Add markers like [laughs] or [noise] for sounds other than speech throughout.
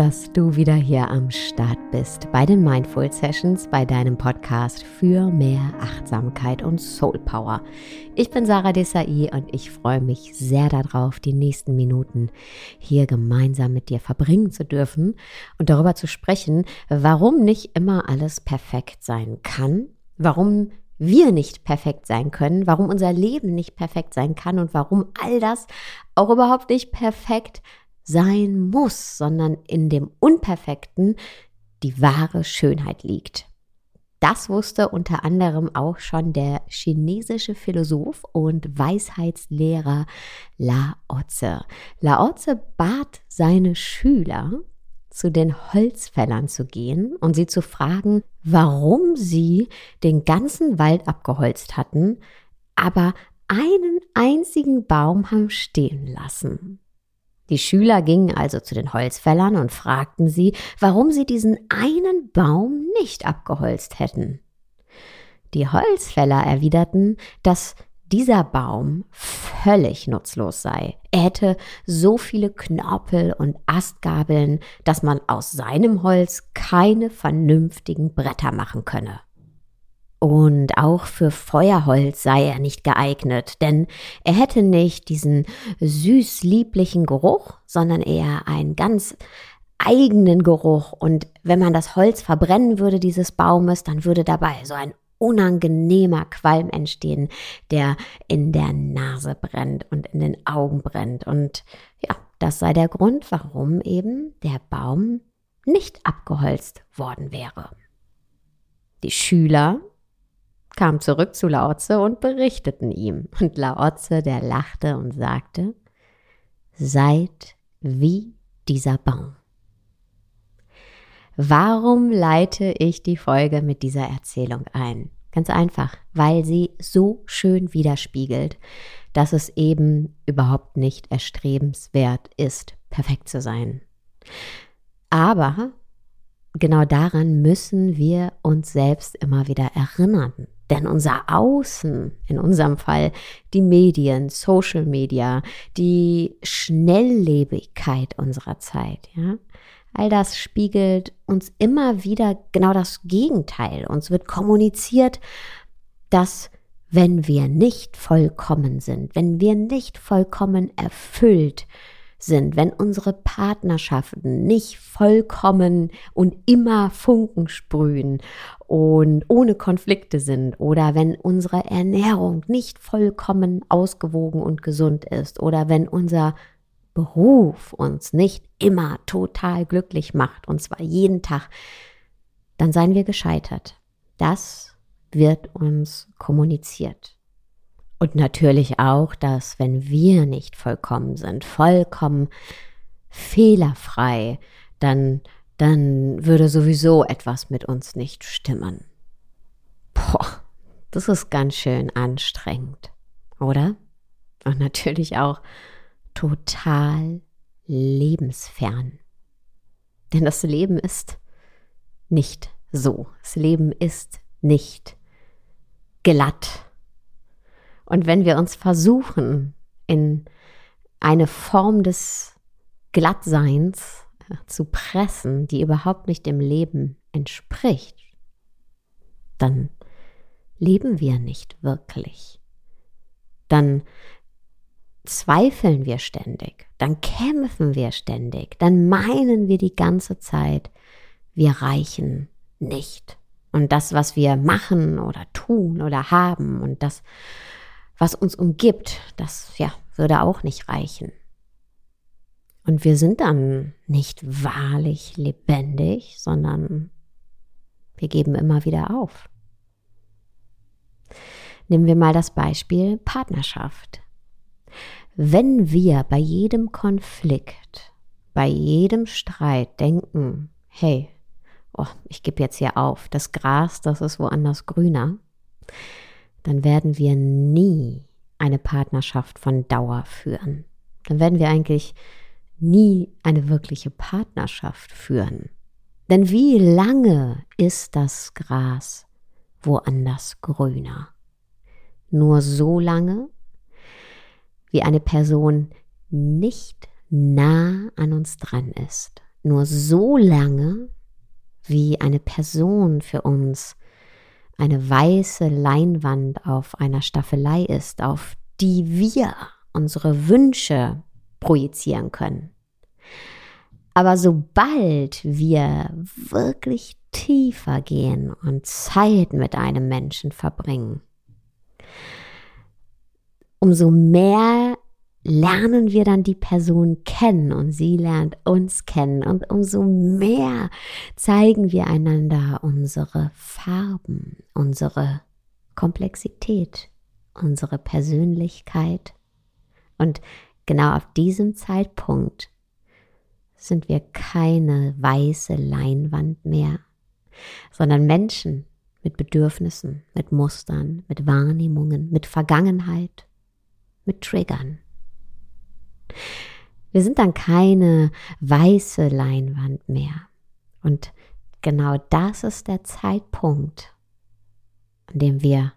dass du wieder hier am Start bist bei den Mindful Sessions, bei deinem Podcast für mehr Achtsamkeit und Soul Power. Ich bin Sarah Desai und ich freue mich sehr darauf, die nächsten Minuten hier gemeinsam mit dir verbringen zu dürfen und darüber zu sprechen, warum nicht immer alles perfekt sein kann, warum wir nicht perfekt sein können, warum unser Leben nicht perfekt sein kann und warum all das auch überhaupt nicht perfekt sein muss, sondern in dem Unperfekten die wahre Schönheit liegt. Das wusste unter anderem auch schon der chinesische Philosoph und Weisheitslehrer Lao Tse. Lao Tse bat seine Schüler, zu den Holzfällern zu gehen und sie zu fragen, warum sie den ganzen Wald abgeholzt hatten, aber einen einzigen Baum haben stehen lassen. Die Schüler gingen also zu den Holzfällern und fragten sie, warum sie diesen einen Baum nicht abgeholzt hätten. Die Holzfäller erwiderten, dass dieser Baum völlig nutzlos sei. Er hätte so viele Knorpel und Astgabeln, dass man aus seinem Holz keine vernünftigen Bretter machen könne. Und auch für Feuerholz sei er nicht geeignet, denn er hätte nicht diesen süß-lieblichen Geruch, sondern eher einen ganz eigenen Geruch. Und wenn man das Holz verbrennen würde dieses Baumes, dann würde dabei so ein unangenehmer Qualm entstehen, der in der Nase brennt und in den Augen brennt. Und ja, das sei der Grund, warum eben der Baum nicht abgeholzt worden wäre. Die Schüler kamen zurück zu Laotze und berichteten ihm. Und Laotze, der lachte und sagte, seid wie dieser Baum. Warum leite ich die Folge mit dieser Erzählung ein? Ganz einfach, weil sie so schön widerspiegelt, dass es eben überhaupt nicht erstrebenswert ist, perfekt zu sein. Aber genau daran müssen wir uns selbst immer wieder erinnern. Denn unser Außen, in unserem Fall die Medien, Social Media, die Schnelllebigkeit unserer Zeit, ja, all das spiegelt uns immer wieder genau das Gegenteil. Uns wird kommuniziert, dass wenn wir nicht vollkommen sind, wenn wir nicht vollkommen erfüllt sind, wenn unsere Partnerschaften nicht vollkommen und immer Funken sprühen und ohne Konflikte sind oder wenn unsere Ernährung nicht vollkommen ausgewogen und gesund ist oder wenn unser Beruf uns nicht immer total glücklich macht und zwar jeden Tag, dann seien wir gescheitert. Das wird uns kommuniziert. Und natürlich auch, dass wenn wir nicht vollkommen sind, vollkommen fehlerfrei, dann, dann würde sowieso etwas mit uns nicht stimmen. Boah, das ist ganz schön anstrengend, oder? Und natürlich auch total lebensfern. Denn das Leben ist nicht so. Das Leben ist nicht glatt und wenn wir uns versuchen, in eine Form des Glattseins zu pressen, die überhaupt nicht dem Leben entspricht, dann leben wir nicht wirklich. Dann zweifeln wir ständig, dann kämpfen wir ständig, dann meinen wir die ganze Zeit, wir reichen nicht. Und das, was wir machen oder tun oder haben und das, was uns umgibt, das ja, würde auch nicht reichen. Und wir sind dann nicht wahrlich lebendig, sondern wir geben immer wieder auf. Nehmen wir mal das Beispiel Partnerschaft. Wenn wir bei jedem Konflikt, bei jedem Streit denken, hey, oh, ich gebe jetzt hier auf, das Gras, das ist woanders grüner, dann werden wir nie eine Partnerschaft von Dauer führen. Dann werden wir eigentlich nie eine wirkliche Partnerschaft führen. Denn wie lange ist das Gras woanders grüner? Nur so lange, wie eine Person nicht nah an uns dran ist, nur so lange, wie eine Person für uns eine weiße Leinwand auf einer Staffelei ist, auf die wir unsere Wünsche projizieren können. Aber sobald wir wirklich tiefer gehen und Zeit mit einem Menschen verbringen, umso mehr lernen wir dann die Person kennen und sie lernt uns kennen und umso mehr zeigen wir einander unsere Farben, unsere Komplexität, unsere Persönlichkeit. Und genau auf diesem Zeitpunkt sind wir keine weiße Leinwand mehr, sondern Menschen mit Bedürfnissen, mit Mustern, mit Wahrnehmungen, mit Vergangenheit, mit Triggern. Wir sind dann keine weiße Leinwand mehr. Und genau das ist der Zeitpunkt, an dem wir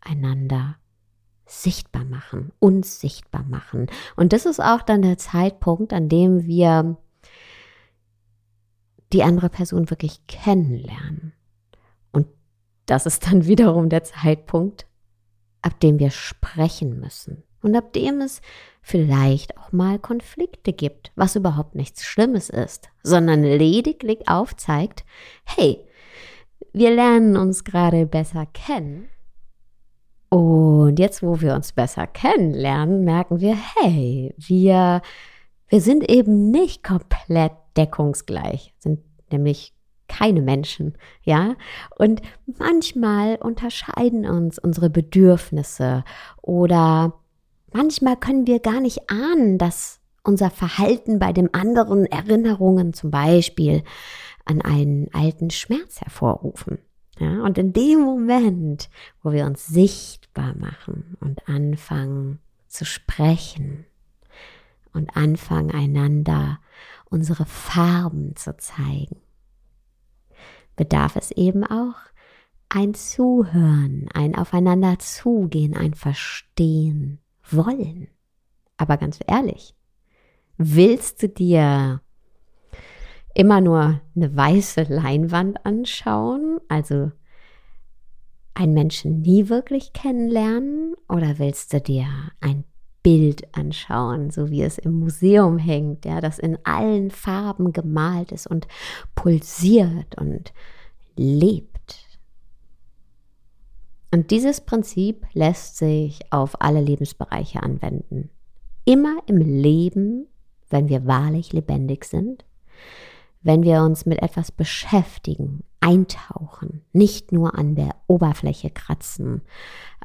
einander sichtbar machen, uns sichtbar machen. Und das ist auch dann der Zeitpunkt, an dem wir die andere Person wirklich kennenlernen. Und das ist dann [laughs] wiederum der Zeitpunkt, ab dem wir sprechen müssen. Und ab dem es vielleicht auch mal Konflikte gibt, was überhaupt nichts Schlimmes ist, sondern lediglich aufzeigt, hey, wir lernen uns gerade besser kennen. Und jetzt, wo wir uns besser kennenlernen, merken wir, hey, wir, wir sind eben nicht komplett deckungsgleich, sind nämlich keine Menschen, ja? Und manchmal unterscheiden uns unsere Bedürfnisse oder Manchmal können wir gar nicht ahnen, dass unser Verhalten bei dem anderen Erinnerungen zum Beispiel an einen alten Schmerz hervorrufen. Ja, und in dem Moment, wo wir uns sichtbar machen und anfangen zu sprechen und anfangen einander unsere Farben zu zeigen, bedarf es eben auch ein Zuhören, ein Aufeinander zugehen, ein Verstehen wollen. Aber ganz ehrlich, willst du dir immer nur eine weiße Leinwand anschauen, also einen Menschen nie wirklich kennenlernen, oder willst du dir ein Bild anschauen, so wie es im Museum hängt, ja, das in allen Farben gemalt ist und pulsiert und lebt? Und dieses Prinzip lässt sich auf alle Lebensbereiche anwenden. Immer im Leben, wenn wir wahrlich lebendig sind, wenn wir uns mit etwas beschäftigen, eintauchen, nicht nur an der Oberfläche kratzen,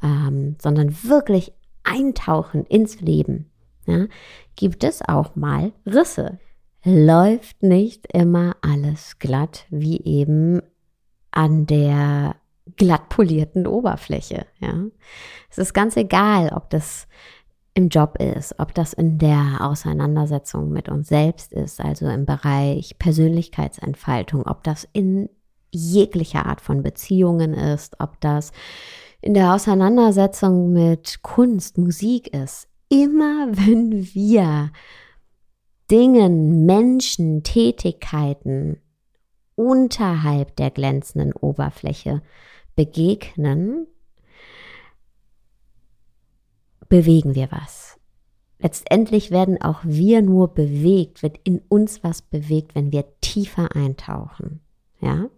ähm, sondern wirklich eintauchen ins Leben, ja, gibt es auch mal Risse. Läuft nicht immer alles glatt, wie eben an der glatt polierten Oberfläche. Ja. Es ist ganz egal, ob das im Job ist, ob das in der Auseinandersetzung mit uns selbst ist, also im Bereich Persönlichkeitsentfaltung, ob das in jeglicher Art von Beziehungen ist, ob das in der Auseinandersetzung mit Kunst, Musik ist. Immer [laughs] wenn wir Dingen, Menschen, Tätigkeiten unterhalb der glänzenden Oberfläche begegnen, bewegen wir was. Letztendlich werden auch wir nur bewegt, wird in uns was bewegt, wenn wir tiefer eintauchen. Ja?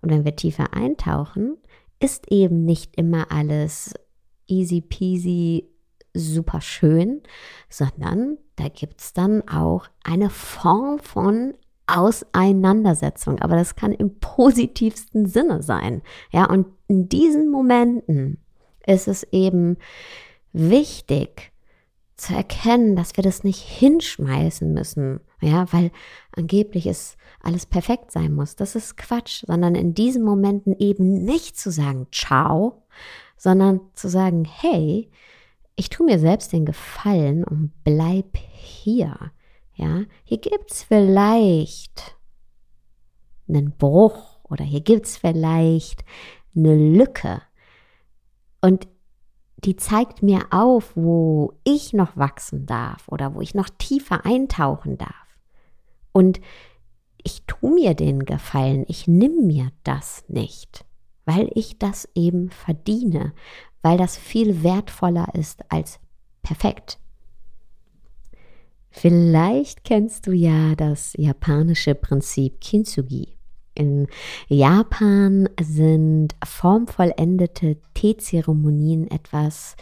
Und wenn wir tiefer eintauchen, ist eben nicht immer alles easy peasy, super schön, sondern da gibt es dann auch eine Form von Auseinandersetzung, aber das kann im positivsten Sinne sein. Ja, und in diesen Momenten ist es eben wichtig zu erkennen, dass wir das nicht hinschmeißen müssen, ja, weil angeblich es alles perfekt sein muss. Das ist Quatsch, sondern in diesen Momenten eben nicht zu sagen, ciao, sondern zu sagen, hey, ich tue mir selbst den Gefallen und bleib hier. Ja, hier gibt's vielleicht einen Bruch oder hier gibt's vielleicht eine Lücke. Und die zeigt mir auf, wo ich noch wachsen darf oder wo ich noch tiefer eintauchen darf. Und ich tue mir den Gefallen, ich nimm mir das nicht, weil ich das eben verdiene, weil das viel wertvoller ist als perfekt. Vielleicht kennst du ja das japanische Prinzip Kintsugi. In Japan sind formvollendete Teezeremonien etwas,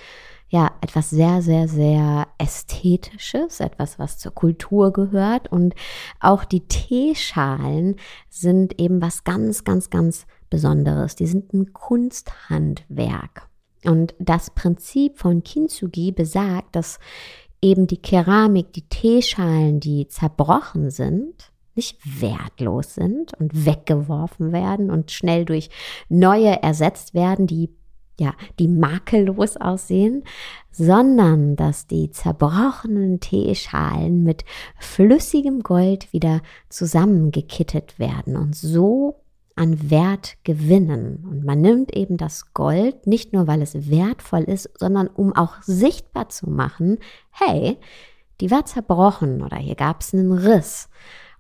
ja, etwas sehr, sehr, sehr Ästhetisches, etwas, was zur Kultur gehört. Und auch die Teeschalen sind eben was ganz, ganz, ganz Besonderes. Die sind ein Kunsthandwerk. Und das Prinzip von Kintsugi besagt, dass eben die Keramik, die Teeschalen, die zerbrochen sind, nicht wertlos sind und weggeworfen werden und schnell durch neue ersetzt werden, die ja, die makellos aussehen, sondern dass die zerbrochenen Teeschalen mit flüssigem Gold wieder zusammengekittet werden und so an Wert gewinnen. Und man nimmt eben das Gold nicht nur, weil es wertvoll ist, sondern um auch sichtbar zu machen, hey, die war zerbrochen oder hier gab es einen Riss.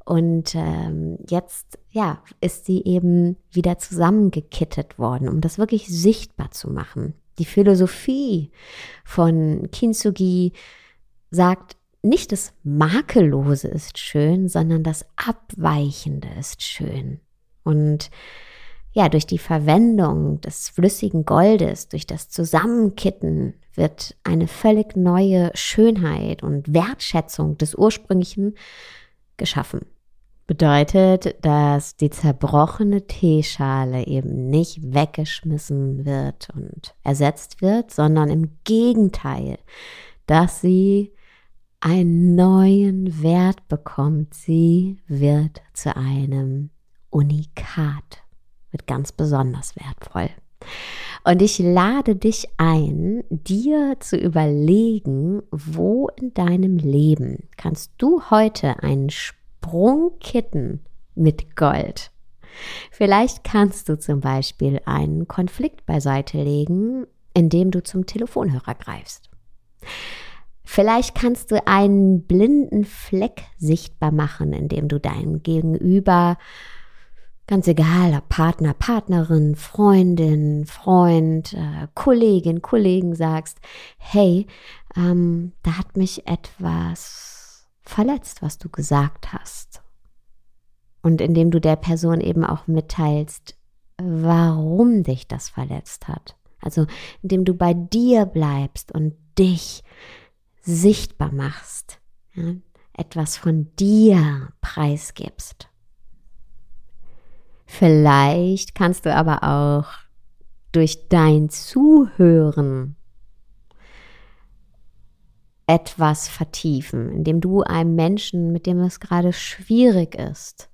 Und ähm, jetzt, ja, ist sie eben wieder zusammengekittet worden, um das wirklich sichtbar zu machen. Die Philosophie von Kintsugi sagt, nicht das Makellose ist schön, sondern das Abweichende ist schön. Und ja, durch die Verwendung des flüssigen Goldes, durch das Zusammenkitten wird eine völlig neue Schönheit und Wertschätzung des ursprünglichen geschaffen. Bedeutet, dass die zerbrochene Teeschale eben nicht weggeschmissen wird und ersetzt wird, sondern im Gegenteil, dass sie einen neuen Wert bekommt. Sie wird zu einem Unikat, wird ganz besonders wertvoll. Und ich lade dich ein, dir zu überlegen, wo in deinem Leben kannst du heute einen Sprungkitten mit Gold. Vielleicht kannst du zum Beispiel einen Konflikt beiseite legen, indem du zum Telefonhörer greifst. Vielleicht kannst du einen blinden Fleck sichtbar machen, indem du deinem Gegenüber Ganz egal, ob Partner, Partnerin, Freundin, Freund, äh, Kollegin, Kollegen sagst, hey, ähm, da hat mich etwas verletzt, was du gesagt hast. Und indem du der Person eben auch mitteilst, warum dich das verletzt hat. Also indem du bei dir bleibst und dich sichtbar machst, ja, etwas von dir preisgibst. Vielleicht kannst du aber auch durch dein Zuhören etwas vertiefen, indem du einem Menschen, mit dem es gerade schwierig ist,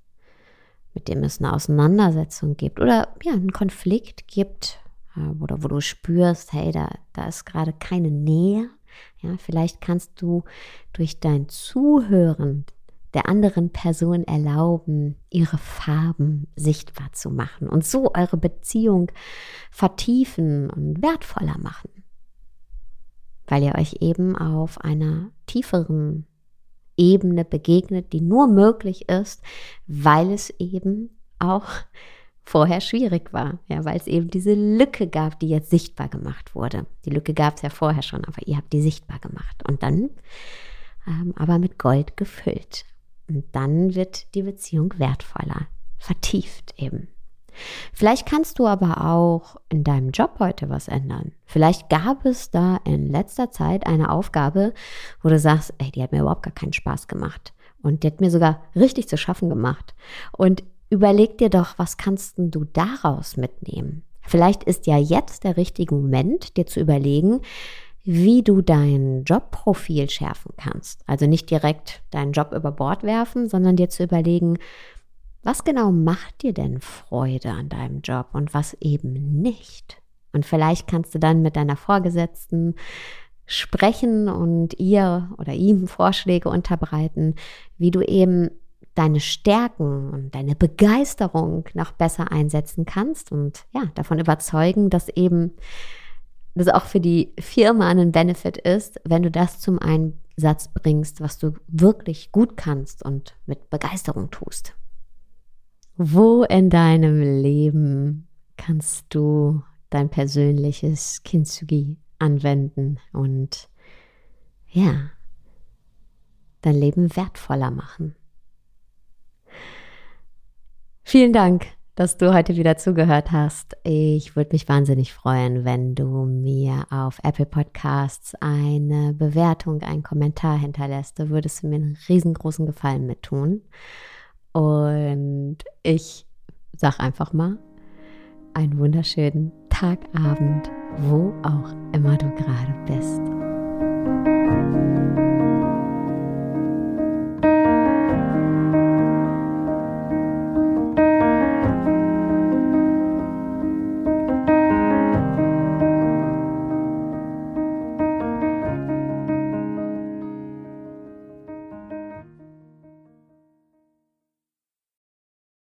mit dem es eine Auseinandersetzung gibt oder ja, einen Konflikt gibt, äh, oder wo du spürst, hey, da, da ist gerade keine Nähe. Ja, vielleicht kannst du durch dein Zuhören der anderen Person erlauben, ihre Farben sichtbar zu machen und so eure Beziehung vertiefen und wertvoller machen, weil ihr euch eben auf einer tieferen Ebene begegnet, die nur möglich ist, weil es eben auch [laughs] vorher schwierig war, ja, weil es eben diese Lücke gab, die jetzt sichtbar gemacht wurde. Die Lücke gab es ja vorher schon, aber ihr habt die sichtbar gemacht und dann ähm, aber mit Gold gefüllt. Und dann wird die Beziehung wertvoller, vertieft eben. Vielleicht kannst du aber auch in deinem Job heute was ändern. Vielleicht gab es da in letzter Zeit eine Aufgabe, wo du sagst, ey, die hat mir überhaupt gar keinen Spaß gemacht. Und die hat mir sogar richtig zu schaffen gemacht. Und überleg dir doch, was kannst du daraus mitnehmen? Vielleicht ist ja jetzt der richtige Moment, dir zu überlegen, wie du dein Jobprofil schärfen kannst. Also nicht direkt deinen Job über Bord werfen, sondern dir zu überlegen, was genau macht dir denn Freude an deinem Job und was eben nicht. Und vielleicht kannst du dann mit deiner Vorgesetzten sprechen und ihr oder ihm Vorschläge unterbreiten, wie du eben deine Stärken und deine Begeisterung noch besser einsetzen kannst und ja, davon überzeugen, dass eben das auch für die Firma ein Benefit ist, wenn du das zum Einsatz bringst, was du wirklich gut kannst und mit Begeisterung tust. Wo in deinem Leben kannst du dein persönliches Kintsugi anwenden und ja, dein Leben wertvoller machen. Vielen Dank, dass du heute wieder zugehört hast. Ich würde mich wahnsinnig freuen, wenn du mir auf Apple Podcasts eine Bewertung, einen Kommentar hinterlässt. Da würdest du mir einen riesengroßen Gefallen mit tun. Und ich sag einfach mal, einen wunderschönen Tag, Abend, wo auch immer du gerade bist.